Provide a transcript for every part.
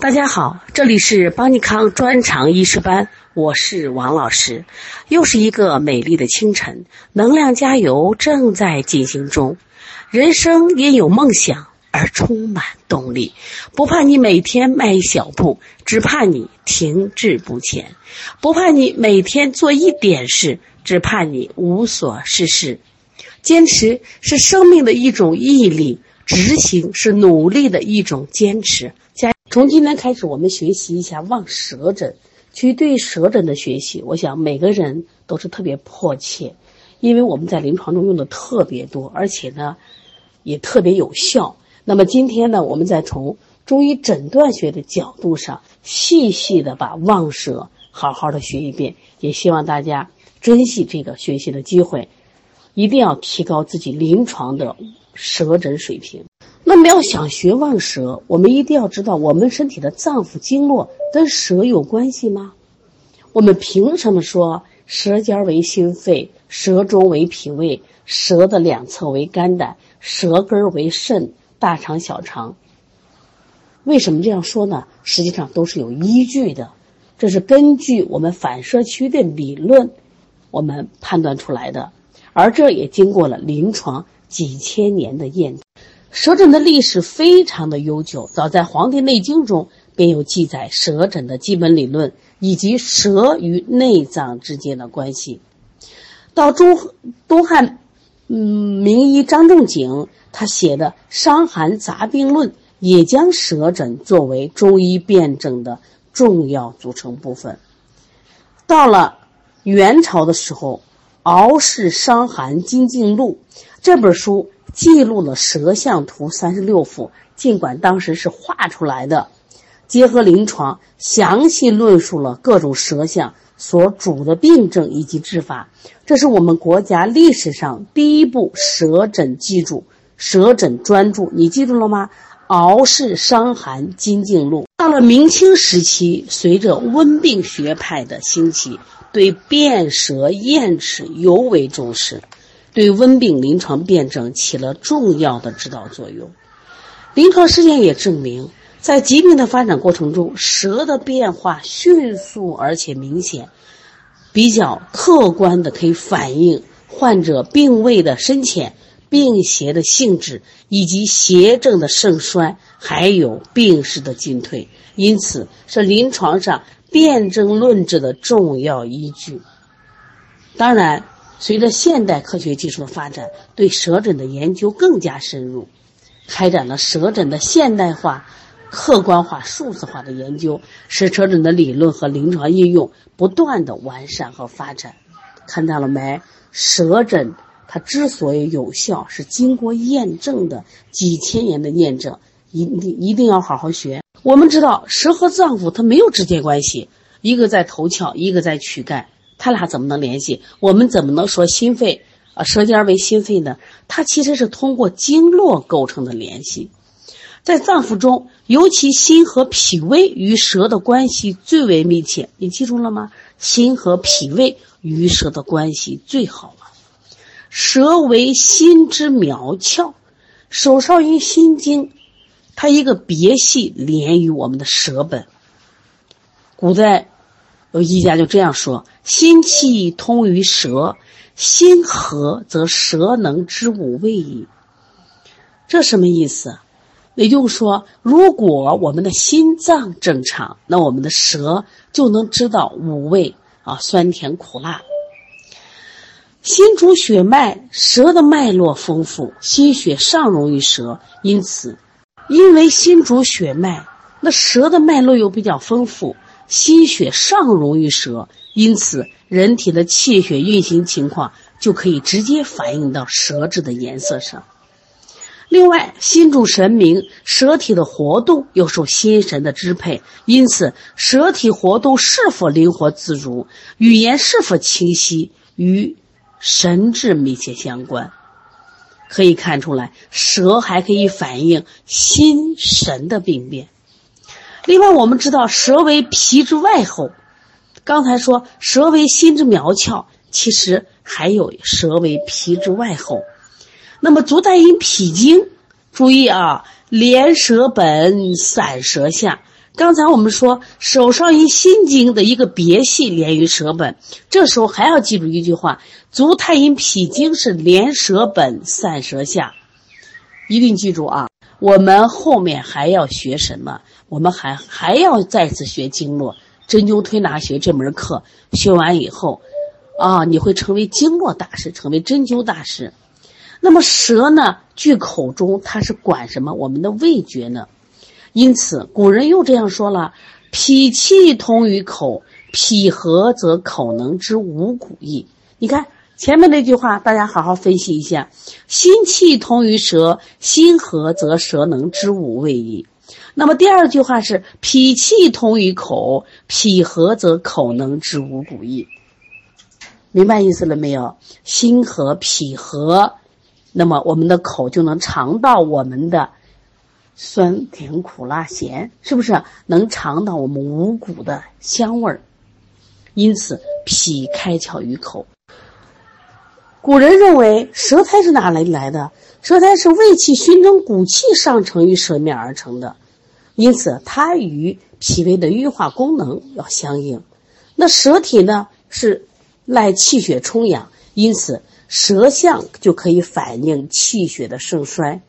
大家好，这里是邦尼康专长医师班，我是王老师。又是一个美丽的清晨，能量加油正在进行中。人生因有梦想而充满动力，不怕你每天迈一小步，只怕你停滞不前；不怕你每天做一点事，只怕你无所事事。坚持是生命的一种毅力，执行是努力的一种坚持。加从今天开始，我们学习一下望舌诊。其实对于舌诊的学习，我想每个人都是特别迫切，因为我们在临床中用的特别多，而且呢也特别有效。那么今天呢，我们再从中医诊断学的角度上，细细的把望舌好好的学一遍。也希望大家珍惜这个学习的机会，一定要提高自己临床的舌诊水平。那么要想学望舌，我们一定要知道我们身体的脏腑经络跟舌有关系吗？我们凭什么说舌尖为心肺，舌中为脾胃，舌的两侧为肝胆，舌根为肾、大肠、小肠？为什么这样说呢？实际上都是有依据的，这是根据我们反射区的理论，我们判断出来的，而这也经过了临床几千年的验证。舌诊的历史非常的悠久，早在《黄帝内经》中便有记载舌诊的基本理论以及舌与内脏之间的关系。到中东汉，嗯，名医张仲景他写的《伤寒杂病论》也将舌诊作为中医辨证的重要组成部分。到了元朝的时候，《敖氏伤寒金镜录》这本书。记录了舌象图三十六幅，尽管当时是画出来的，结合临床，详细论述了各种舌象所主的病症以及治法。这是我们国家历史上第一部舌诊记住、舌诊专著。你记住了吗？《敖氏伤寒金镜录》。到了明清时期，随着温病学派的兴起，对辨舌验齿尤为重视。对温病临床辨证起了重要的指导作用。临床实验也证明，在疾病的发展过程中，舌的变化迅速而且明显，比较客观的可以反映患者病位的深浅、病邪的性质以及邪症的盛衰，还有病势的进退，因此是临床上辨证论治的重要依据。当然。随着现代科学技术的发展，对舌诊的研究更加深入，开展了舌诊的现代化、客观化、数字化的研究，使舌诊的理论和临床应用不断的完善和发展。看到了没？舌诊它之所以有效，是经过验证的，几千年的验证，一定一定要好好学。我们知道，舌和脏腑它没有直接关系，一个在头窍，一个在躯干。他俩怎么能联系？我们怎么能说心肺啊舌尖为心肺呢？它其实是通过经络构成的联系。在脏腑中，尤其心和脾胃与舌的关系最为密切。你记住了吗？心和脾胃与舌的关系最好了。舌为心之苗窍，手少阴心经，它一个别系连于我们的舌本。古代。有医家就这样说：“心气通于舌，心和则舌能知五味矣。”这什么意思？也就是说，如果我们的心脏正常，那我们的舌就能知道五味啊，酸甜苦辣。心主血脉，舌的脉络丰富，心血上溶于舌，因此，因为心主血脉，那舌的脉络又比较丰富。心血上溶于舌，因此人体的气血运行情况就可以直接反映到舌质的颜色上。另外，心主神明，舌体的活动又受心神的支配，因此舌体活动是否灵活自如，语言是否清晰，与神志密切相关。可以看出来，舌还可以反映心神的病变。另外，我们知道舌为皮之外候，刚才说舌为心之苗窍，其实还有舌为皮之外候。那么足太阴脾经注意啊，连舌本，散舌下。刚才我们说手少阴心经的一个别系连于舌本，这时候还要记住一句话：足太阴脾经是连舌本，散舌下。一定记住啊！我们后面还要学什么？我们还还要再次学经络针灸推拿学这门课。学完以后，啊，你会成为经络大师，成为针灸大师。那么舌呢？据口中，它是管什么？我们的味觉呢？因此，古人又这样说了：“脾气通于口，脾和则口能知五谷意。”你看。前面那句话，大家好好分析一下：心气通于舌，心和则舌能知五味矣。那么第二句话是脾气通于口，脾和则口能知五谷意。明白意思了没有？心和脾和，那么我们的口就能尝到我们的酸甜苦辣咸，是不是能尝到我们五谷的香味儿？因此，脾开窍于口。古人认为舌苔是哪里来的？舌苔是胃气熏蒸骨气上承于舌面而成的，因此它与脾胃的运化功能要相应。那舌体呢是赖气血充养，因此舌象就可以反映气血的盛衰，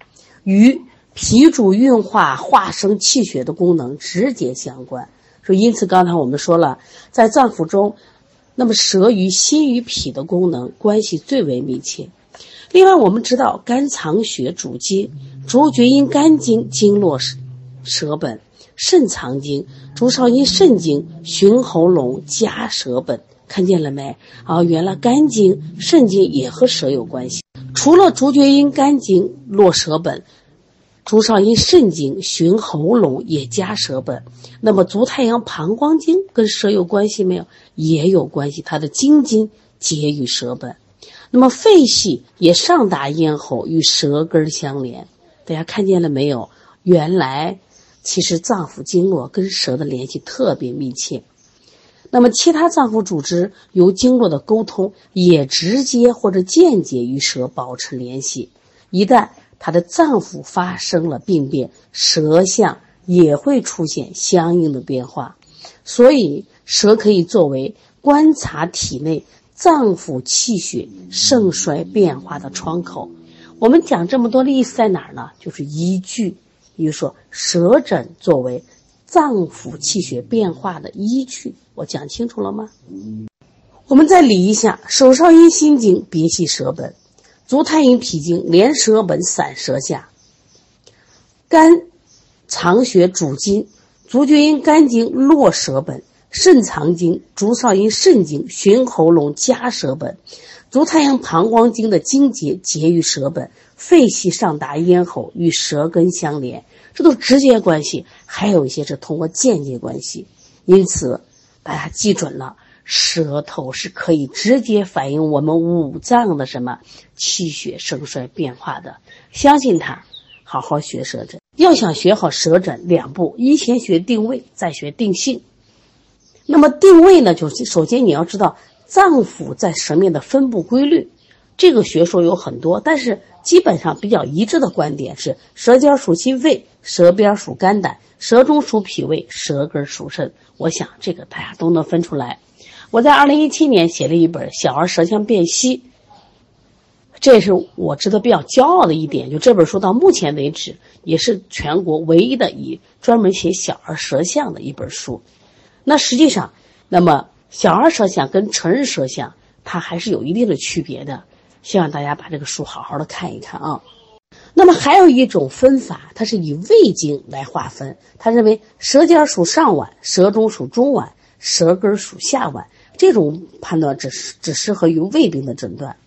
与脾主运化化生气血的功能直接相关。说因此刚才我们说了，在脏腑中。那么舌与心与脾的功能关系最为密切。另外，我们知道肝藏血主筋，主厥阴肝经经络舌本；肾藏精，主少阴肾经循喉咙夹舌本。看见了没？啊，原来肝经、肾经也和舌有关系。除了主厥阴肝经络舌本。足少阴肾经循喉咙也加舌本，那么足太阳膀胱经跟舌有关系没有？也有关系，它的经筋结于舌本。那么肺系也上达咽喉，与舌根相连。大家看见了没有？原来其实脏腑经络跟舌的联系特别密切。那么其他脏腑组织由经络的沟通，也直接或者间接与舌保持联系。一旦它的脏腑发生了病变，舌象也会出现相应的变化，所以舌可以作为观察体内脏腑气血盛衰变化的窗口。我们讲这么多的意思在哪儿呢？就是依据，比如说舌诊作为脏腑气血变化的依据。我讲清楚了吗？我们再理一下手少阴心经，别系舌本。足太阴脾经连舌本散舌下，肝藏血主筋，足厥阴肝经络舌本，肾藏精，足少阴肾经循喉咙夹舌本，足太阳膀胱经的经节结于舌本，肺系上达咽喉，与舌根相连，这都是直接关系，还有一些是通过间接关系，因此大家记准了。舌头是可以直接反映我们五脏的什么气血盛衰变化的，相信它，好好学舌诊。要想学好舌诊，两步：一先学定位，再学定性。那么定位呢，就是首先你要知道脏腑在舌面的分布规律。这个学说有很多，但是基本上比较一致的观点是：舌尖属心肺，舌边属肝胆，舌中属脾胃，舌根属肾。我想这个大家都能分出来。我在二零一七年写了一本《小儿舌象辨析》，这是我值得比较骄傲的一点。就这本书到目前为止，也是全国唯一的以专门写小儿舌象的一本书。那实际上，那么小儿舌象跟成人舌象，它还是有一定的区别的。希望大家把这个书好好的看一看啊。那么还有一种分法，它是以胃经来划分。他认为舌尖属上脘，舌中属中脘，舌根属下脘。这种判断只是只适合于胃病的诊断，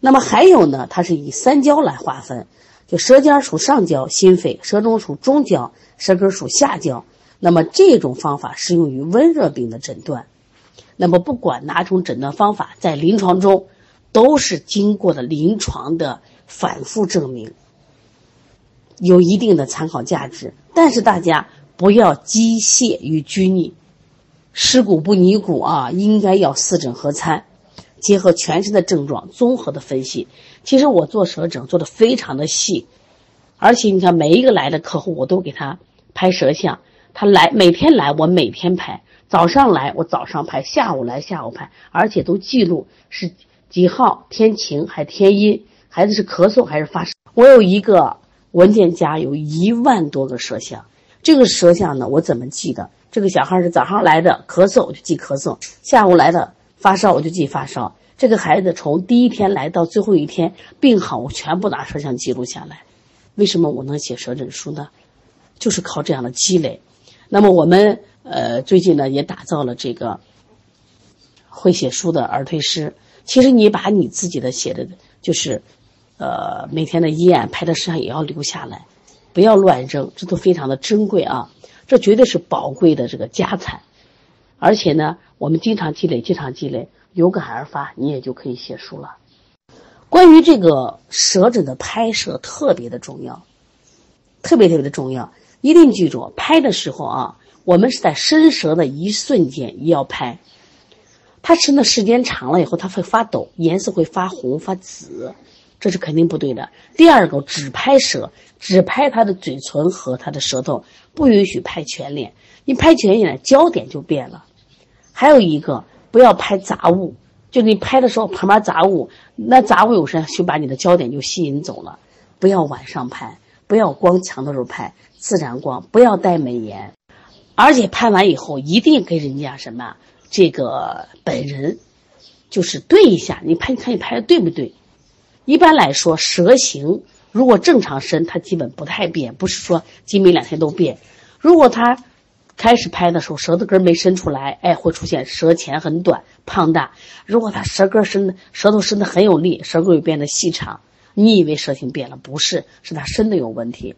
那么还有呢？它是以三焦来划分，就舌尖属上焦，心肺；舌中属中焦，舌根属下焦。那么这种方法适用于温热病的诊断。那么不管哪种诊断方法，在临床中都是经过的临床的反复证明，有一定的参考价值。但是大家不要机械与拘泥。尸骨不拟骨啊，应该要四诊合参，结合全身的症状综合的分析。其实我做舌诊做的非常的细，而且你看每一个来的客户，我都给他拍舌像。他来每天来，我每天拍。早上来我早上拍，下午来下午拍，而且都记录是几号天晴还天阴，孩子是咳嗽还是发烧。我有一个文件夹，有一万多个舌像。这个舌像呢，我怎么记的？这个小孩是早上来的咳嗽，我就记咳嗽；下午来的发烧，我就记发烧。这个孩子从第一天来到最后一天病好，我全部拿摄像记录下来。为什么我能写舌诊书呢？就是靠这样的积累。那么我们呃最近呢也打造了这个会写书的儿推师。其实你把你自己的写的，就是呃每天的医案拍的摄像也要留下来，不要乱扔，这都非常的珍贵啊，这绝对是宝贵的这个家产。而且呢，我们经常积累，经常积累，有感而发，你也就可以写书了。关于这个舌诊的拍摄特别的重要，特别特别的重要。一定记住，拍的时候啊，我们是在伸舌的一瞬间也要拍。它伸的时间长了以后，它会发抖，颜色会发红发紫，这是肯定不对的。第二个，只拍舌，只拍他的嘴唇和他的舌头，不允许拍全脸。你拍全脸，焦点就变了。还有一个，不要拍杂物，就你拍的时候旁边杂物，那杂物有时就把你的焦点就吸引走了。不要晚上拍，不要光强的时候拍。自然光，不要带美颜，而且拍完以后一定跟人家什么这个本人就是对一下，你拍你看你拍的对不对？一般来说，舌形如果正常伸，它基本不太变，不是说今明两天都变。如果他开始拍的时候舌头根没伸出来，哎，会出现舌前很短、胖大；如果他舌根伸的舌头伸的很有力，舌根又变得细长，你以为舌形变了，不是，是他伸的有问题。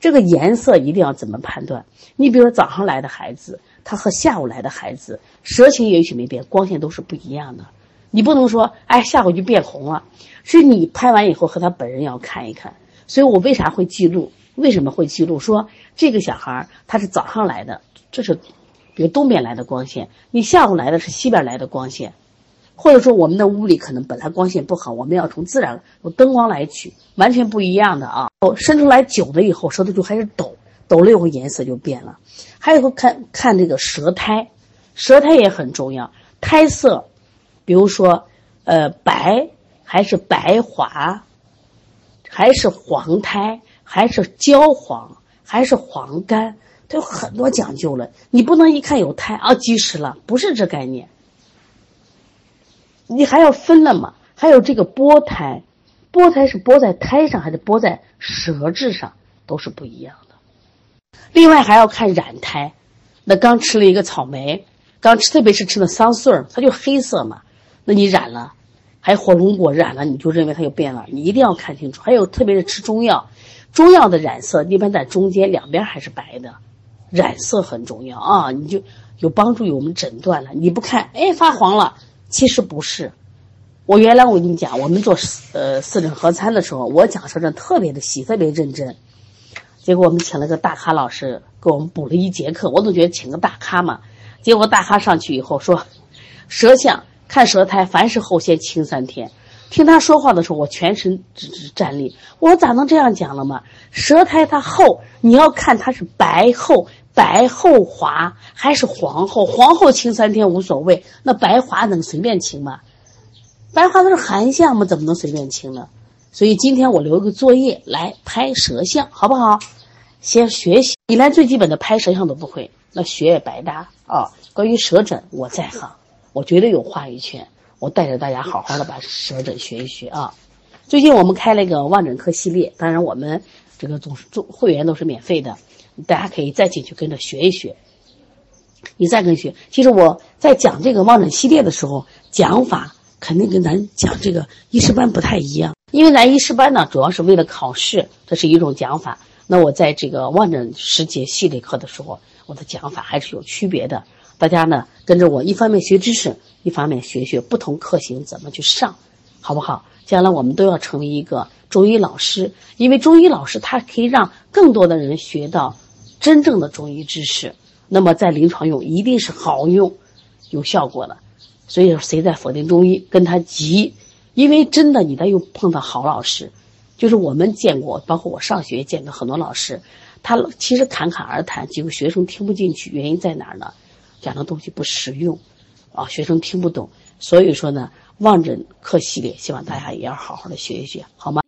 这个颜色一定要怎么判断？你比如说早上来的孩子，他和下午来的孩子，舌形也许没变，光线都是不一样的。你不能说，哎，下午就变红了。所以你拍完以后和他本人要看一看。所以我为啥会记录？为什么会记录？说这个小孩他是早上来的，这是比如东边来的光线，你下午来的是西边来的光线。或者说我们的屋里可能本来光线不好，我们要从自然用灯光来取，完全不一样的啊。伸出来久了以后，舌头就开始抖，抖了以后颜色就变了。还有个看看这个舌苔，舌苔也很重要。苔色，比如说，呃，白还是白滑，还是黄胎，还是焦黄，还是黄干，它有很多讲究了。你不能一看有胎啊，积食了，不是这概念。你还要分了嘛？还有这个剥胎，剥胎是剥在胎上还是剥在舌质上，都是不一样的。另外还要看染胎，那刚吃了一个草莓，刚吃特别是吃的桑葚，它就黑色嘛。那你染了，还有火龙果染了，你就认为它就变了。你一定要看清楚。还有特别是吃中药，中药的染色一般在中间，两边还是白的，染色很重要啊，你就有帮助于我们诊断了。你不看，哎，发黄了。其实不是，我原来我跟你讲，我们做呃四诊合参的时候，我讲舌诊特别的细，特别认真。结果我们请了个大咖老师给我们补了一节课，我总觉得请个大咖嘛。结果大咖上去以后说，舌象看舌苔，凡是后先清三天。听他说话的时候，我全身直直站立。我咋能这样讲了嘛？舌苔它厚，你要看它是白厚。白厚滑还是黄厚？黄厚清三天无所谓，那白滑能随便清吗？白滑都是寒象嘛，怎么能随便清呢？所以今天我留个作业来拍舌象，好不好？先学习，你连最基本的拍舌象都不会，那学也白搭啊！关于舌诊，我在行，我绝对有话语权。我带着大家好好的把舌诊学一学啊！最近我们开了一个望诊课系列，当然我们这个总是做会员都是免费的。大家可以再进去跟着学一学，你再跟学。其实我在讲这个望诊系列的时候，讲法肯定跟咱讲这个医师班不太一样，因为咱医师班呢主要是为了考试，这是一种讲法。那我在这个望诊十节系列课的时候，我的讲法还是有区别的。大家呢跟着我，一方面学知识，一方面学学不同课型怎么去上，好不好？将来我们都要成为一个中医老师，因为中医老师他可以让更多的人学到。真正的中医知识，那么在临床用一定是好用、有效果的。所以说，谁在否定中医，跟他急，因为真的你在又碰到好老师，就是我们见过，包括我上学见到很多老师，他其实侃侃而谈，结果学生听不进去，原因在哪儿呢？讲的东西不实用，啊，学生听不懂。所以说呢，望诊课系列，希望大家也要好好的学一学，好吗？